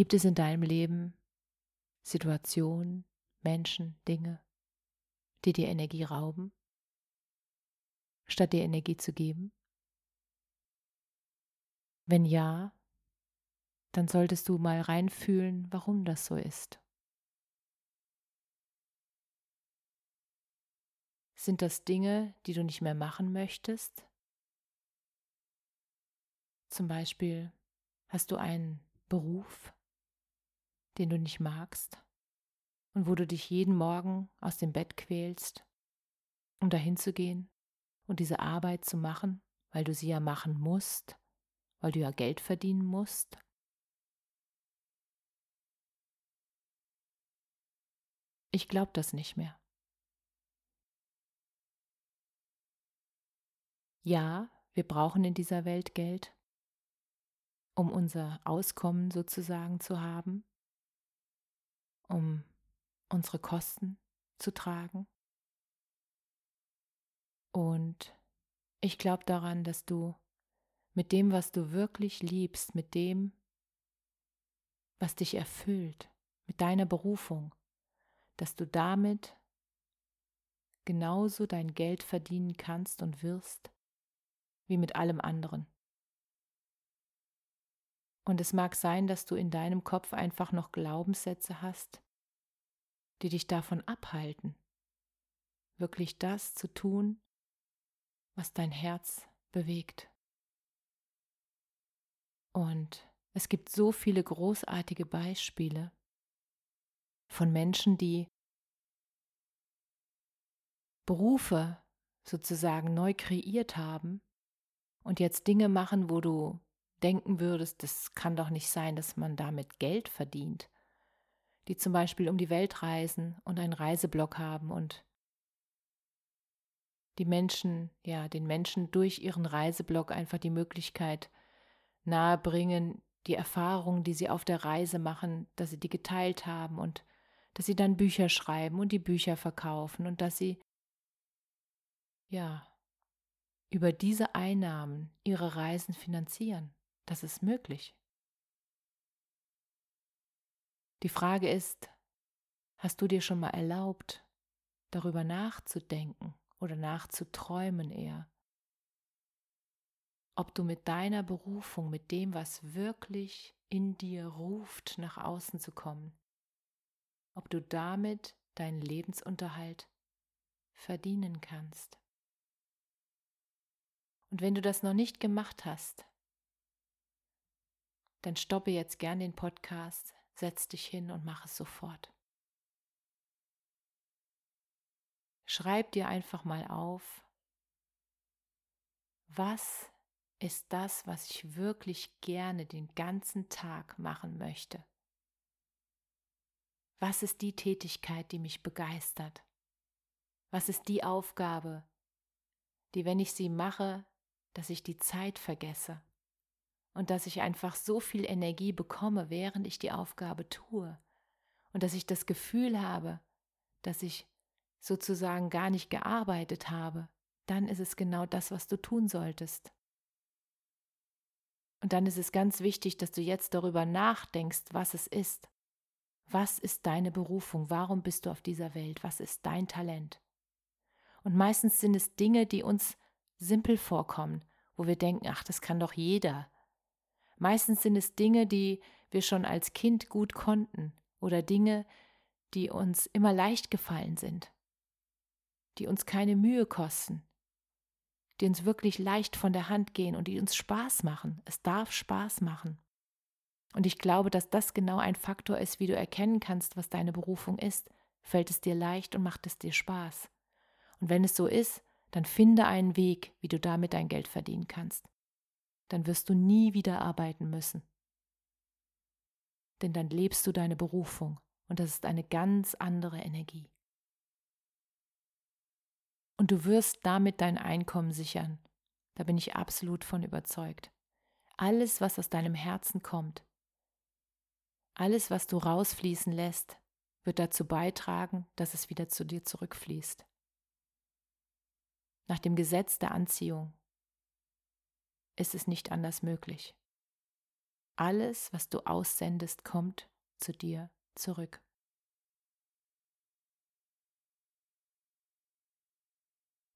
Gibt es in deinem Leben Situationen, Menschen, Dinge, die dir Energie rauben, statt dir Energie zu geben? Wenn ja, dann solltest du mal reinfühlen, warum das so ist. Sind das Dinge, die du nicht mehr machen möchtest? Zum Beispiel hast du einen Beruf, den du nicht magst und wo du dich jeden Morgen aus dem Bett quälst, um dahin zu gehen und diese Arbeit zu machen, weil du sie ja machen musst, weil du ja Geld verdienen musst. Ich glaube das nicht mehr. Ja, wir brauchen in dieser Welt Geld, um unser Auskommen sozusagen zu haben um unsere Kosten zu tragen. Und ich glaube daran, dass du mit dem, was du wirklich liebst, mit dem, was dich erfüllt, mit deiner Berufung, dass du damit genauso dein Geld verdienen kannst und wirst, wie mit allem anderen. Und es mag sein, dass du in deinem Kopf einfach noch Glaubenssätze hast, die dich davon abhalten, wirklich das zu tun, was dein Herz bewegt. Und es gibt so viele großartige Beispiele von Menschen, die Berufe sozusagen neu kreiert haben und jetzt Dinge machen, wo du denken würdest, das kann doch nicht sein, dass man damit Geld verdient die zum Beispiel um die Welt reisen und einen Reiseblock haben und die Menschen, ja, den Menschen durch ihren Reiseblock einfach die Möglichkeit nahebringen, die Erfahrungen, die sie auf der Reise machen, dass sie die geteilt haben und dass sie dann Bücher schreiben und die Bücher verkaufen und dass sie, ja, über diese Einnahmen ihre Reisen finanzieren. Das ist möglich. Die Frage ist, hast du dir schon mal erlaubt, darüber nachzudenken oder nachzuträumen eher? Ob du mit deiner Berufung, mit dem, was wirklich in dir ruft, nach außen zu kommen, ob du damit deinen Lebensunterhalt verdienen kannst. Und wenn du das noch nicht gemacht hast, dann stoppe jetzt gern den Podcast, Setz dich hin und mach es sofort. Schreib dir einfach mal auf, was ist das, was ich wirklich gerne den ganzen Tag machen möchte? Was ist die Tätigkeit, die mich begeistert? Was ist die Aufgabe, die, wenn ich sie mache, dass ich die Zeit vergesse? Und dass ich einfach so viel Energie bekomme, während ich die Aufgabe tue und dass ich das Gefühl habe, dass ich sozusagen gar nicht gearbeitet habe, dann ist es genau das, was du tun solltest. Und dann ist es ganz wichtig, dass du jetzt darüber nachdenkst, was es ist. Was ist deine Berufung? Warum bist du auf dieser Welt? Was ist dein Talent? Und meistens sind es Dinge, die uns simpel vorkommen, wo wir denken, ach, das kann doch jeder. Meistens sind es Dinge, die wir schon als Kind gut konnten oder Dinge, die uns immer leicht gefallen sind, die uns keine Mühe kosten, die uns wirklich leicht von der Hand gehen und die uns Spaß machen. Es darf Spaß machen. Und ich glaube, dass das genau ein Faktor ist, wie du erkennen kannst, was deine Berufung ist. Fällt es dir leicht und macht es dir Spaß? Und wenn es so ist, dann finde einen Weg, wie du damit dein Geld verdienen kannst. Dann wirst du nie wieder arbeiten müssen. Denn dann lebst du deine Berufung und das ist eine ganz andere Energie. Und du wirst damit dein Einkommen sichern. Da bin ich absolut von überzeugt. Alles, was aus deinem Herzen kommt, alles, was du rausfließen lässt, wird dazu beitragen, dass es wieder zu dir zurückfließt. Nach dem Gesetz der Anziehung ist es nicht anders möglich. Alles, was du aussendest, kommt zu dir zurück.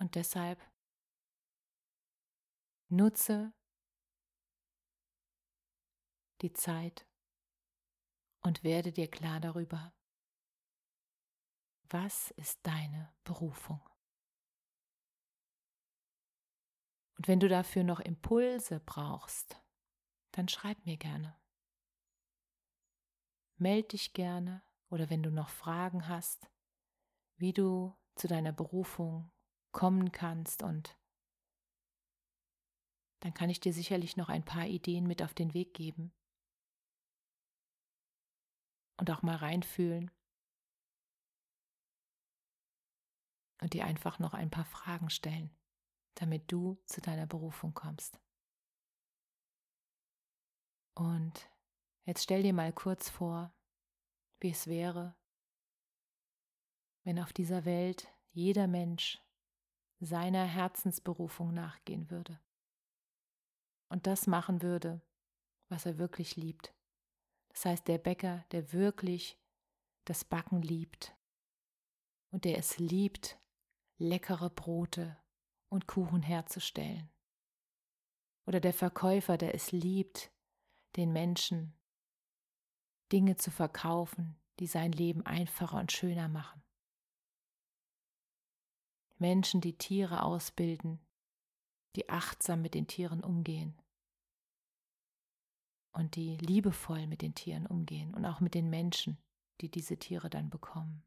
Und deshalb nutze die Zeit und werde dir klar darüber, was ist deine Berufung. Und wenn du dafür noch Impulse brauchst, dann schreib mir gerne. Meld dich gerne oder wenn du noch Fragen hast, wie du zu deiner Berufung kommen kannst und dann kann ich dir sicherlich noch ein paar Ideen mit auf den Weg geben und auch mal reinfühlen und dir einfach noch ein paar Fragen stellen, damit du zu deiner Berufung kommst. Und jetzt stell dir mal kurz vor, wie es wäre, wenn auf dieser Welt jeder Mensch seiner Herzensberufung nachgehen würde und das machen würde, was er wirklich liebt. Das heißt, der Bäcker, der wirklich das Backen liebt und der es liebt, leckere Brote und Kuchen herzustellen. Oder der Verkäufer, der es liebt, den Menschen Dinge zu verkaufen, die sein Leben einfacher und schöner machen. Menschen, die Tiere ausbilden, die achtsam mit den Tieren umgehen und die liebevoll mit den Tieren umgehen und auch mit den Menschen, die diese Tiere dann bekommen.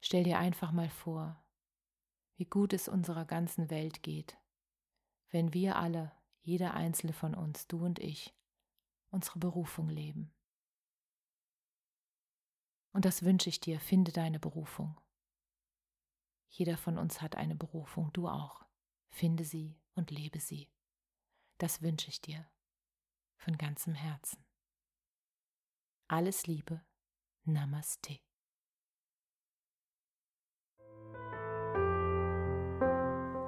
Stell dir einfach mal vor, wie gut es unserer ganzen Welt geht, wenn wir alle, jeder einzelne von uns, du und ich, unsere Berufung leben. Und das wünsche ich dir, finde deine Berufung. Jeder von uns hat eine Berufung, du auch. Finde sie und lebe sie. Das wünsche ich dir von ganzem Herzen. Alles Liebe, Namaste.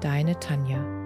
deine Tanja.